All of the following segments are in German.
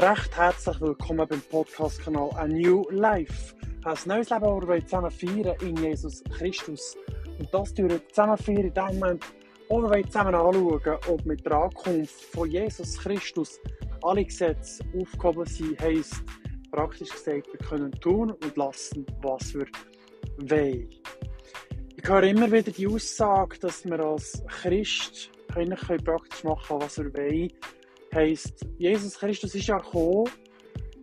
recht herzlich willkommen beim Podcast-Kanal A New Life. Ein neues Leben, das wir zusammen feiern in Jesus Christus. Und das tun wir zusammen feiern in dem Moment, wo wir zusammen anschauen, ob mit der Ankunft von Jesus Christus alle Gesetze aufgehoben sind, heisst praktisch gesagt, wir können tun und lassen, was wir wollen. Ich höre immer wieder die Aussage, dass wir als Christ praktisch machen können, was wir wollen heisst, Jesus Christus ist ja gekommen,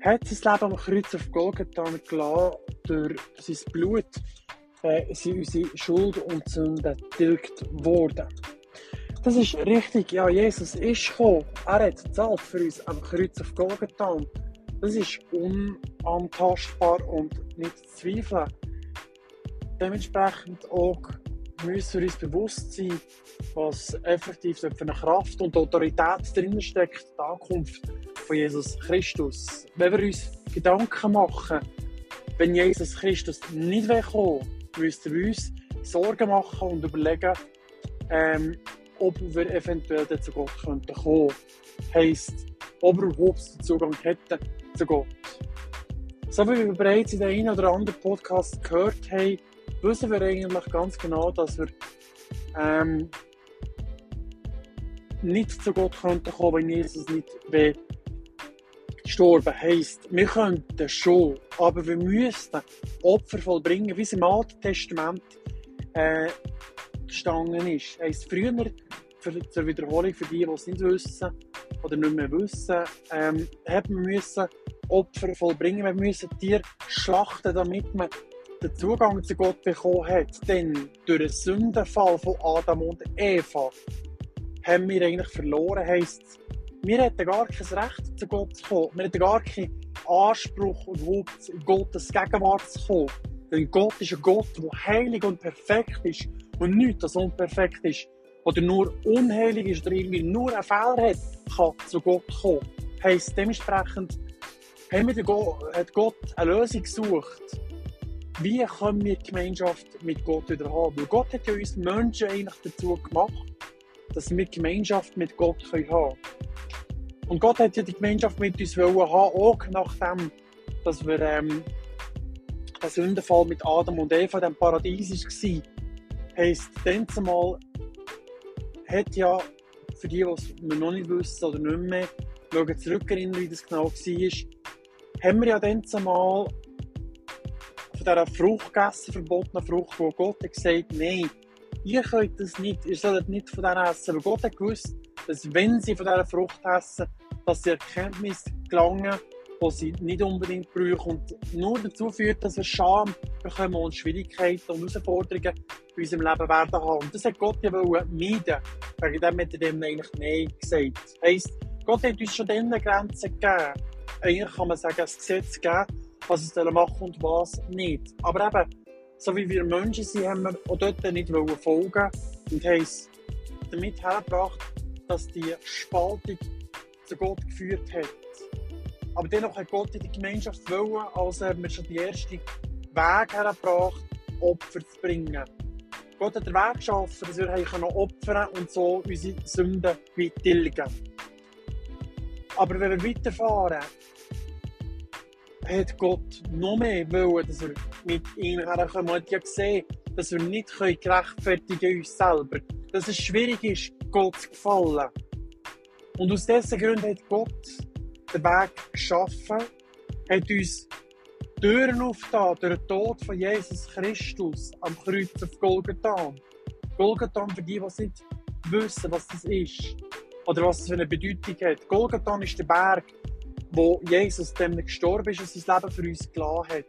hat sein Leben am Kreuz auf Golgatha gelassen, durch sein Blut äh, sind unsere Schuld und Sünden tilgt worden. Das ist richtig, ja, Jesus ist gekommen. Er hat gezahlt für uns am Kreuz auf Golgatha. Das ist unantastbar und nicht zu zweifeln. Dementsprechend auch müssen wir uns bewusst sein, was effektiv für eine Kraft und Autorität drin steckt, die Ankunft von Jesus Christus. Wenn wir uns Gedanken machen, wenn Jesus Christus nicht kommen müssten wir uns Sorgen machen und überlegen, ähm, ob wir eventuell zu Gott könnten kommen. Heisst, ob wir überhaupt den Zugang hätten zu Gott. So wie wir bereits in der einen oder anderen Podcast gehört haben, wissen wir eigentlich ganz genau, dass wir ähm, nicht zu Gott könnten kommen, wenn Jesus nicht wäre gestorben. Heisst, wir könnten schon, aber wir müssten Opfer vollbringen, wie es im Alten Testament äh, gestanden ist. Heisst, früher, für, zur Wiederholung für die, die es nicht wissen oder nicht mehr wissen, ähm, haben wir müssen Opfer vollbringen. Wir müssen Tiere schlachten, damit man den Zugang zu Gott bekommen hat, denn durch den Sündenfall von Adam und Eva haben wir eigentlich verloren. Heisst, wir hätten gar kein Recht, zu Gott zu kommen. Wir hätten gar keinen Anspruch, überhaupt in Gottes Gegenwart zu kommen. Denn Gott ist ein Gott, der heilig und perfekt ist und nichts, das unperfekt ist oder nur unheilig ist oder irgendwie nur einen Fehler hat, kann zu Gott kommen. Heisst, dementsprechend hat Gott eine Lösung gesucht wie können wir die Gemeinschaft mit Gott wieder haben? Weil Gott hat ja uns Menschen eigentlich dazu gemacht, dass wir Gemeinschaft mit Gott haben können. Und Gott hat ja die Gemeinschaft mit uns wollen haben, auch nachdem, dass wir ähm, der Sündenfall mit Adam und Eva im Paradies war. Heisst, dann zumal hat ja, für die, die es noch nicht wissen oder nicht mehr, schauen zurückerinnern, wie das genau war, haben wir ja dann zumal dieser Frucht gegessen, verbotenen Frucht, wo Gott hat gesagt nein, ihr könnt das nicht, ihr sollt nicht von der essen. Weil Gott hat gewusst, dass wenn sie von dieser Frucht essen, dass sie Erkenntnis gelangen, die sie nicht unbedingt brauchen und nur dazu führt, dass wir Scham bekommen und Schwierigkeiten und Herausforderungen in unserem Leben werden haben. Und das hat Gott ja meiden. Wegen dem hat er dem eigentlich Nein gesagt. Das heisst, Gott hat uns schon diese Grenzen gegeben. Eigentlich kann man sagen, das Gesetz gegeben, was es machen und was nicht. Aber eben, so wie wir Menschen sind, haben wir auch dort nicht folgen und haben es damit hergebracht, dass die Spaltung zu Gott geführt hat. Aber dennoch hat Gott in die Gemeinschaft wollen, also haben wir schon die ersten Weg hergebracht, Opfer zu bringen. Gott hat den Weg geschaffen, dass wir opfern und so unsere Sünden tilgen Aber wenn wir weiterfahren, Gott noch mehr wollen, dass wir mit ihm herkommen. Er hat ja gesehen, dass wir nicht gerechtfertigen uns selber. Dass es schwierig ist, Gott zu gefallen. Und aus diesen Gründen hat Gott den Weg geschaffen, hat uns Türen aufgetan durch den Tod von Jesus Christus am Kreuz auf Golgatha. Golgatha, für die, die nicht wissen, was das ist oder was es für eine Bedeutung hat. Golgatha ist der Berg, wo Jesus dem gestorben ist und sein Leben für uns gelassen hat.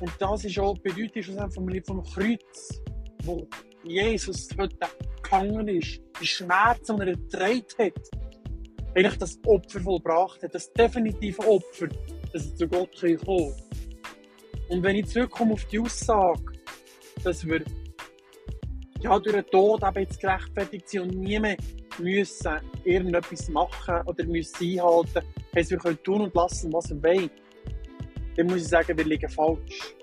Und das ist auch die Bedeutung vom, vom Kreuz, wo Jesus heute gegangen ist, die Schmerzen, die er ertragen hat, eigentlich das Opfer vollbracht hat, das definitive Opfer, dass er zu Gott kommen kann. Und wenn ich zurückkomme auf die Aussage, dass wir ja, durch den Tod eben jetzt gerechtfertigt sind und nie mehr müssen irgendetwas machen oder müssen einhalten, dass wir können tun und lassen, was wir wollen, dann muss ich sagen, wir liegen falsch.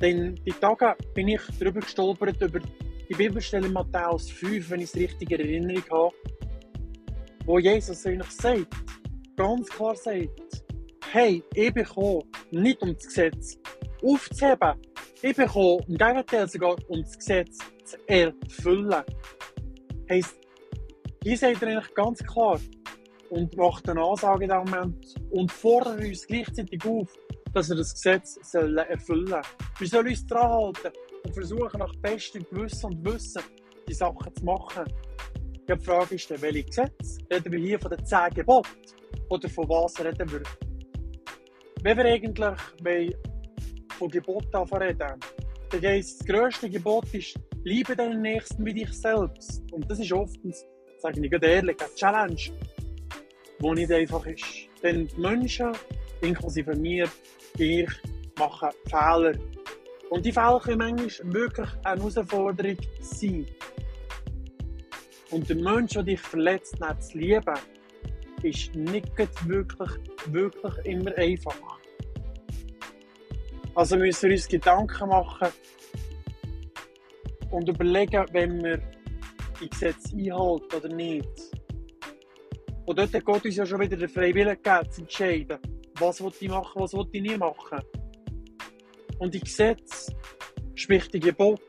Denn die Tage bin ich darüber gestolpert, über die Bibelstelle Matthäus 5, wenn ich es richtig in Erinnerung habe, wo Jesus eigentlich sagt, ganz klar sagt, hey, ich bin gekommen, nicht um das Gesetz aufzuheben, ich bin gekommen, im Gegenteil sogar, um das Gesetz zu erfüllen. Heisst, hier sagt eigentlich ganz klar und macht eine Ansage in diesem Moment und fordert uns gleichzeitig auf, dass wir das Gesetz sollen erfüllen sollen. Wir sollen uns daran halten und versuchen, nach bestem Gewissen und Wissen die Sachen zu machen. Die Frage ist dann, welche Gesetze? Reden wir hier von den zehn Geboten? Oder von was reden wir? Wenn wir eigentlich von Geboten reden, dann heisst das grösste Gebot ist, liebe deinen Nächsten wie dich selbst. Und das ist oftens, sage ich ehrlich, eine Challenge, die nicht einfach ist. Denn die Menschen, inklusive mir, ich, machen Fehler. Und die Fälle können manchmal wirklich eine Herausforderung sein. Und der Mensch, der dich verletzt, nicht zu lieben, ist nicht wirklich, wirklich immer einfach. Also müssen wir uns Gedanken machen und überlegen, wenn wir die Gesetze einhalten oder nicht. Und dort hat Gott uns ja schon wieder den Freiwillen gegeben, zu entscheiden, was ich machen, was will ich nicht machen. Und die Gesetze, sprich die Gebote,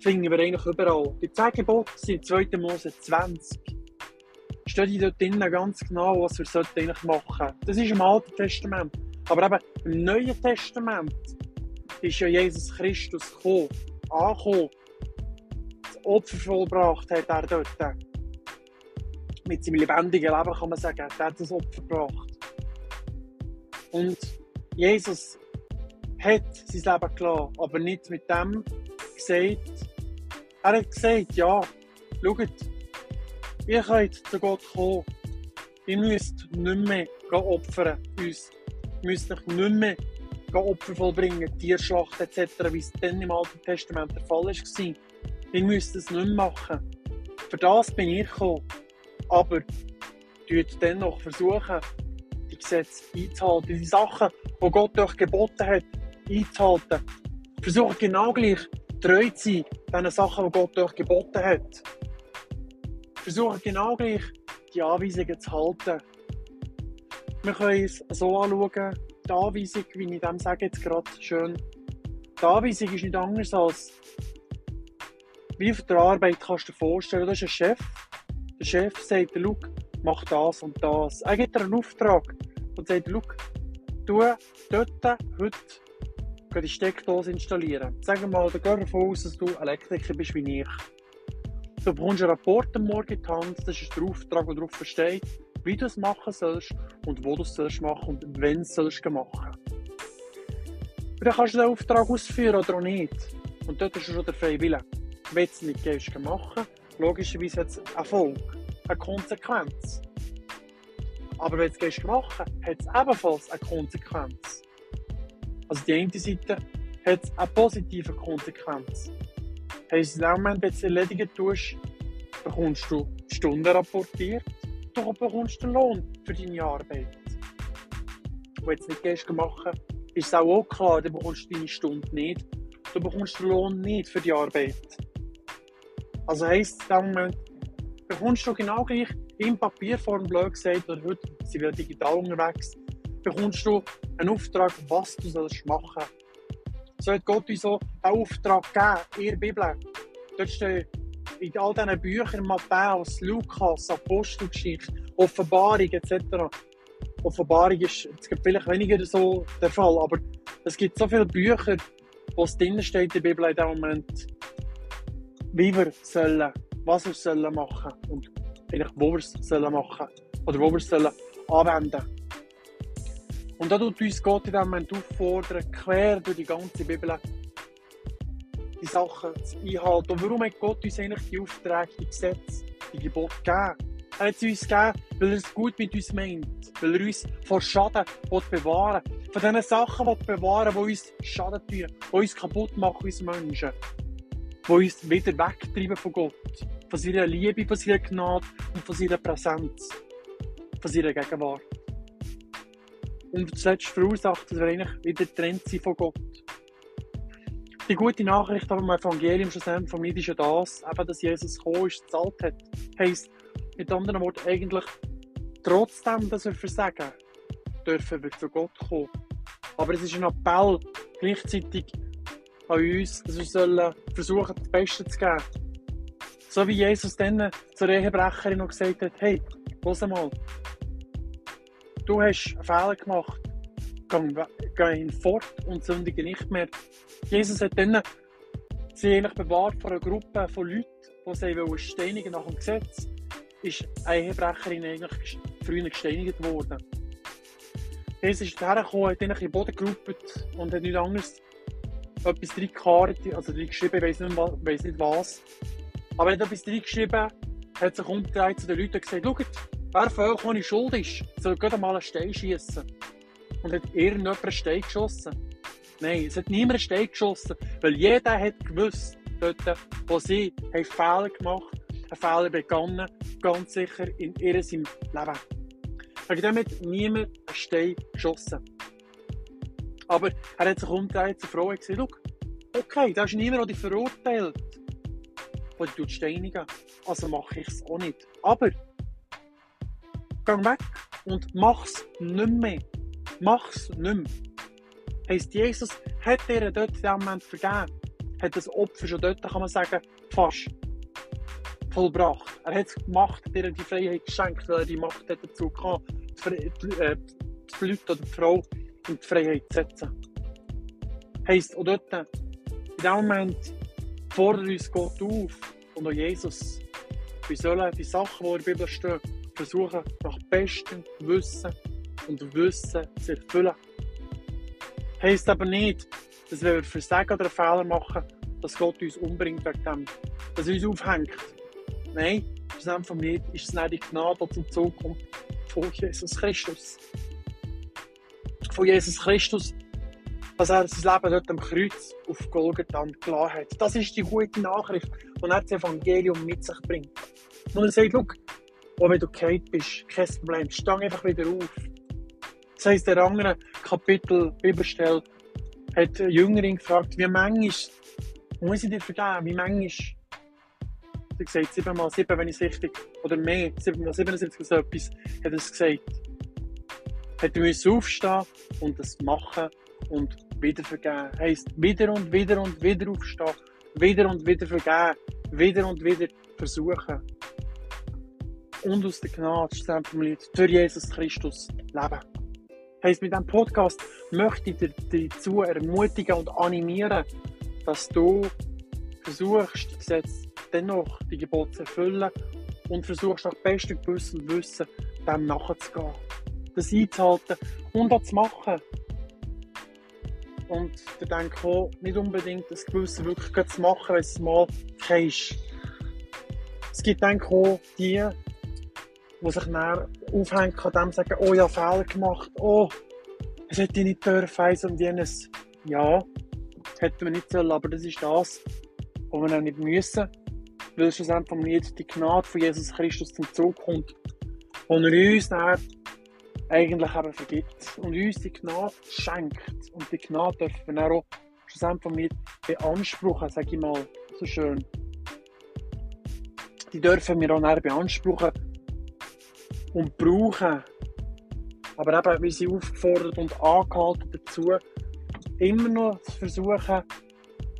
finden wir eigentlich überall. Die 10 Gebote sind 2. Mose 20. Steht dort drinnen ganz genau, was wir eigentlich machen sollten. Das ist im Alten Testament. Aber eben im Neuen Testament ist ja Jesus Christus gekommen, angekommen, Opfer vollbracht hat er dort. Mit seinem lebendigen Leben kann man sagen, er hat das Opfer gebracht. Und Jesus hat sein Leben gelassen, aber nicht mit dem gesagt, er hat gesagt, ja, schaut, ihr könnt zu Gott kommen. Ihr müsst nicht mehr opfern, uns. Ihr müsst euch nicht mehr Opfer vollbringen, Tierschlacht etc., wie es dann im Alten Testament der Fall war. Ihr müsst es nicht mehr machen. Für das bin ich gekommen. Aber tut dennoch versuchen, die Gesetze einzuhalten, die Sachen, die Gott euch geboten hat, einzuhalten. Versucht genau gleich treu zu sein, den Sachen, die Gott euch geboten hat. Versucht genau gleich, die Anweisungen zu halten. Wir können es so anschauen, die Anweisung, wie ich dem sage jetzt gerade schön, die Anweisung ist nicht anders als, wie auf der Arbeit kannst du dir vorstellen, da ist ein Chef, der Chef sagt, schau, mach das und das. Er gibt dir einen Auftrag und sagt, schau, du dort, heute die Steckdose installieren. Sagen wir mal, gehen wir davon aus, dass du Elektriker bist wie ich. Du bekommst einen Rapport am Morgen in die Hand, das ist der Auftrag, der darauf steht, wie du es machen sollst und wo du es sollst machen und wenn du es sollst machen. Und dann kannst du den Auftrag ausführen oder auch nicht. Und dort ist schon der freie Wille. Wenn du es nicht gehst, machen, logischerweise hat es Erfolg, eine Konsequenz. Aber wenn du es machen, hat es ebenfalls eine Konsequenz. Also die eine Seite hat eine positive Konsequenz. Heißt, in dem Moment, wenn du es erledigen tust, bekommst du Stunden rapportiert, du bekommst den Lohn für deine Arbeit. Wenn du es nicht gehst machen, ist es auch, auch klar, du bekommst deine Stunde nicht. Du bekommst den Lohn nicht für die Arbeit. Also heisst in dem Moment, bekommst du genau gleich in Papierform blöd gesagt, oder heute sind wir digital unterwegs, bekommst du einen Auftrag, was du sollst machen So hat Gott uns so einen Auftrag gegeben in der Bibel. Dort steht in all diesen Büchern, Matthäus, Lukas, Apostelgeschichte, Offenbarung etc. Offenbarung ist vielleicht weniger so der Fall, aber es gibt so viele Bücher, wo es drin steht in der Bibel in dem Moment, wie wir sollen, was wir sollen machen und eigentlich wo wir es sollen machen oder wo wir es sollen anwenden. Und da tut uns Gott in diesem Moment auffordern, quer durch die ganze Bibel die Sachen zu einhalten. Und warum hat Gott uns eigentlich die Aufträge, die Gesetze, die Gebote gegeben? Er hat sie uns gegeben, weil er es gut mit uns meint. Weil er uns vor Schaden bewahren will. Von diesen Sachen will bewahren, die uns Schaden tun, die uns kaputt machen, uns Menschen. Die uns wieder wegtreiben von Gott. Von seiner Liebe, von seiner Gnade und von seiner Präsenz. Von seiner Gegenwart. Und zuletzt verursacht, dass wir eigentlich wieder getrennt sind von Gott. Die gute Nachricht im Evangelium schlussendlich von mir ist ja das, eben, dass Jesus gekommen ist, gezahlt hat. Heisst, Mit anderen Worten, eigentlich trotzdem, dass wir versagen, dürfen wir zu Gott kommen. Aber es ist ein Appell gleichzeitig an uns, dass wir sollen versuchen, das Beste zu geben. So wie Jesus dann zur Ehebrecherin noch gesagt hat, hey, los mal, du hast einen Fehler gemacht, geh hinfort und sündige nicht mehr. Jesus hat dann sie eigentlich bewahrt vor einer Gruppe von Leuten, die sie steinigen nach dem Gesetz, ist eine Ehebrecherin eigentlich früher gesteinigt worden. Jesus ist hergekommen, hat ihn in den Boden geruppt und hat nichts anderes etwas reingekartet, also reingeschrieben, ich weiss nicht, weiss nicht was. Aber er hat etwas reingeschrieben, hat sich umgedreht zu den Leuten und gesagt, schaut, wer von euch ohne Schuld ist, soll gerade mal einen Stein schießen. Und hat irgendjemand einen Stein geschossen? Nein, es hat niemand einen Stein geschossen, weil jeder hat gewusst, dort, wo sie haben Fehler gemacht haben, Fehler begangen, ganz sicher in ihrem Leben. Wegen dem hat niemand einen Stein geschossen. Aber er hat sich umgedreht zur Frau und gesagt, okay, da ist niemand, der dich verurteilt, der dich steinigen Also mache ich es auch nicht. Aber, geh weg und mach es nicht mehr. Mach es nicht mehr. Heisst, Jesus hat dir dort dem Moment vergeben. Hat das Opfer schon dort, kann man sagen, fast vollbracht. Er hat es gemacht, hat dir die Freiheit geschenkt, weil er die Macht dazu gehabt, die, äh, die Leute oder die Frau in die Freiheit zu setzen. Heisst, auch dort, in dem Moment fordert uns Gott auf und auch Jesus. Wir sollen die Sachen, die in der Bibel stehen, versuchen, nach bestem Wissen und Wissen zu erfüllen. Heisst aber nicht, dass wenn wir Versagen oder Fehler machen, dass Gott uns umbringt wegen dem, dass er uns aufhängt. Nein, einfach nicht, ist es nicht die Gnade, die zum Zug kommt von Jesus Christus. Von Jesus Christus, dass er sein Leben dort am Kreuz auf Golgatha gelassen hat. Das ist die gute Nachricht, die er das Evangelium mit sich bringt. Und er sagt, auch wenn du gekehrt bist, kein Problem, stang einfach wieder auf. Das heisst, der andere Kapitel Bibelstelle hat eine Jüngerin gefragt, wie manchmal muss ich dir vergeben, wie manchmal sie gesagt, 7 mal 7, wenn ich es richtig, oder mehr, 7 mal 77 so etwas, hat er es gesagt. Hat müssen aufstehen und das machen und wieder vergeben. Heisst, wieder und wieder und wieder aufstehen, wieder und wieder vergeben, wieder und wieder versuchen. Und aus der Gnade, formuliert, durch Jesus Christus leben. Heisst, mit diesem Podcast möchte ich dich dazu ermutigen und animieren, dass du versuchst, das Gesetz dennoch die Gebote zu erfüllen und versuchst nach bestem Gewissen und Wissen dem nachzugehen. Das einzuhalten und auch zu machen. Und ich denke auch, nicht unbedingt das Gewissen wirklich zu machen, wenn es mal kennst. Es gibt denke auch die, die sich dann aufhängen an dem sagen, oh ja, Fehler gemacht, oh, es hätte ich nicht dürfen, eins und jenes. Ja, hätten wir nicht sollen, aber das ist das, was wir auch nicht müssen weil schlussendlich nicht die Gnade von Jesus Christus zum Zug kommt und er uns dann eigentlich eben vergibt und uns die Gnade schenkt. Und die Gnade dürfen wir auch schlussendlich mit beanspruchen, sage ich mal so schön. Die dürfen wir auch beanspruchen und brauchen. Aber eben, wir sind aufgefordert und angehalten dazu, immer noch zu versuchen,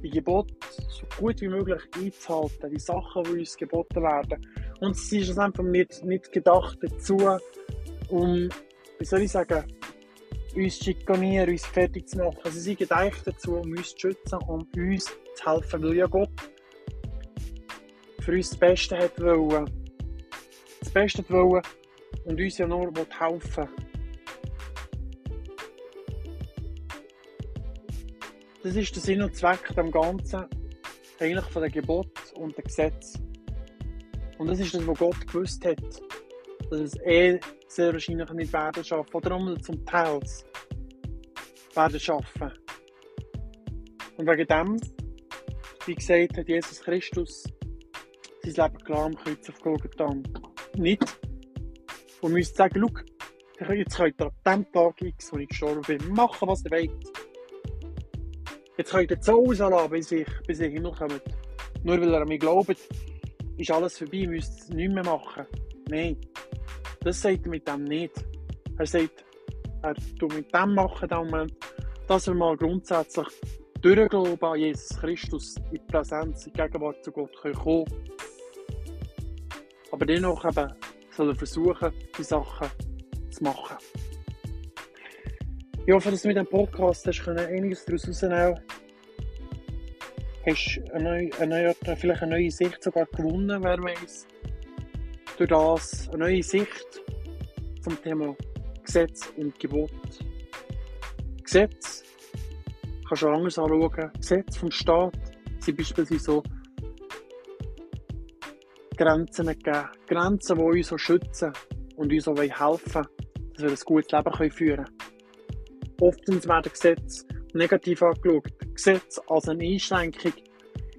die Gebote so gut wie möglich einzuhalten, die Sachen, die uns geboten werden. Und es ist einfach nicht, nicht gedacht dazu, um, wie soll ich sagen, uns zu schikanieren, uns fertig zu machen. Also sie sind eigentlich dazu, um uns zu schützen, um uns zu helfen, weil ja Gott für uns das Beste hat wollen. Das Beste wollen und uns ja nur helfen Das ist der Sinn und Zweck dem Ganzen, eigentlich von den Gebot und dem Gesetz. Und das ist das, was Gott gewusst hat, dass es eh sehr wahrscheinlich nicht werden schaffen, oder nur zum Teil werden schaffen. Und wegen dem, wie gesagt, hat Jesus Christus sein Leben klar am Kreuz auf Golgatha. Nicht, wir müssen sagen, schau, jetzt könnt ihr an dem Tag X, wo ich gestorben bin, machen, was ihr wollt. Jetzt könnt ihr so rauslassen, bis ich, bis ihr Himmel kommt. Nur weil ihr an mich glaubt, ist alles vorbei, müsst ihr es nicht mehr machen. Nein, das sagt er mit dem nicht. Er sagt, er tut mit dem machen, dem Moment, dass wir mal grundsätzlich durch Glauben an Jesus Christus in die Präsenz, in die Gegenwart zu Gott kommen können. Aber dennoch eben soll er versuchen, die Sachen zu machen. Ich hoffe, dass du mit diesem Podcast hast einiges daraus herausnehmen hast eine neue, eine neue, vielleicht eine neue Sicht sogar gewonnen, wer weiß. Durch das eine neue Sicht zum Thema Gesetz und Gebot. Gesetz kannst du anders anschauen. Gesetze vom Staat sind beispielsweise so Grenzen geben. Grenzen, die uns schützen und uns helfen dass wir ein gutes Leben führen können. Oftens werden Gesetze negativ angeschaut. Gesetze als eine Einschränkung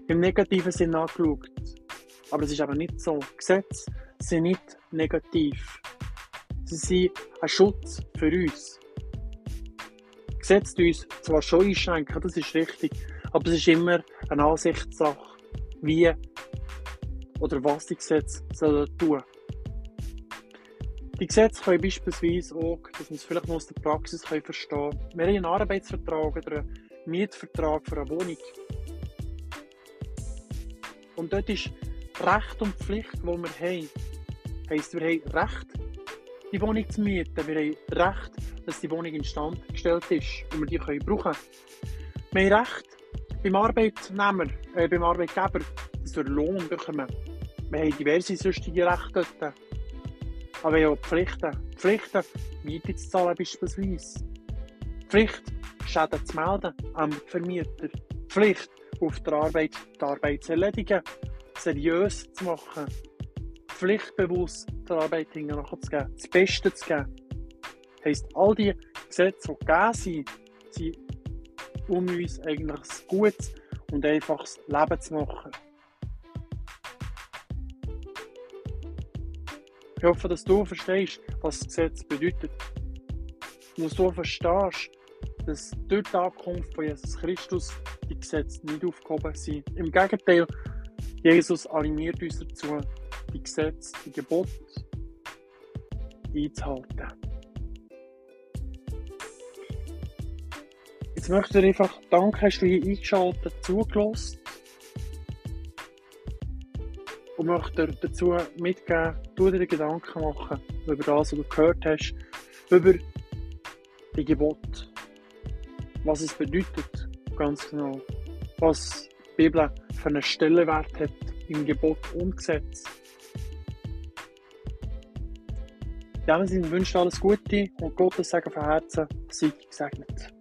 im negativen Sinn angeschaut. Aber es ist aber nicht so. Gesetze sind nicht negativ. Sie sind ein Schutz für uns. Gesetze uns zwar schon einschränken, das ist richtig, aber es ist immer eine Ansichtssache, wie oder was die Gesetze sollen tun. Die Gesetze können beispielsweise auch, dass man es vielleicht noch aus der Praxis können verstehen können. Wir haben einen Arbeitsvertrag oder einen Mietvertrag für eine Wohnung. Und dort ist Recht und Pflicht, die wir haben. Heisst, wir haben Recht, die Wohnung zu mieten. Wir haben Recht, dass die Wohnung instand gestellt ist und wir die können brauchen können. Wir haben Recht beim Arbeitnehmer, äh, beim Arbeitgeber, dass wir Lohn bekommen. Wir haben diverse sonstige Rechte dort. Aber wir haben auch Pflichten. Pflichten, Miete zu zahlen beispielsweise. Pflicht, Schäden zu melden am Vermieter. Pflicht, auf der Arbeit die Arbeit zu erledigen, seriös zu machen, pflichtbewusst der Arbeit nachzugeben, das Beste zu geben. Das heisst, all die Gesetze, die gegeben sind, sind um uns eigentlich ein gutes und einfaches Leben zu machen. Ich hoffe, dass du verstehst, was das Gesetz bedeutet. Und dass du verstehst, dass durch die Ankunft von Jesus Christus die Gesetze nicht aufgehoben sind. Im Gegenteil, Jesus animiert uns dazu, die Gesetze, die Gebote einzuhalten. Jetzt möchte ich einfach danken, hast du hier eingeschaltet, zugelassen. und möchte dir dazu mitgeben, du dir Gedanken machen über das, was du gehört hast, über die Gebote, was es bedeutet, ganz genau, was die Bibel für einen Stellenwert hat im Gebot und Gesetz. In diesem Sinne wünsche ich alles Gute und Gottes Segen von Herzen. Sei gesegnet.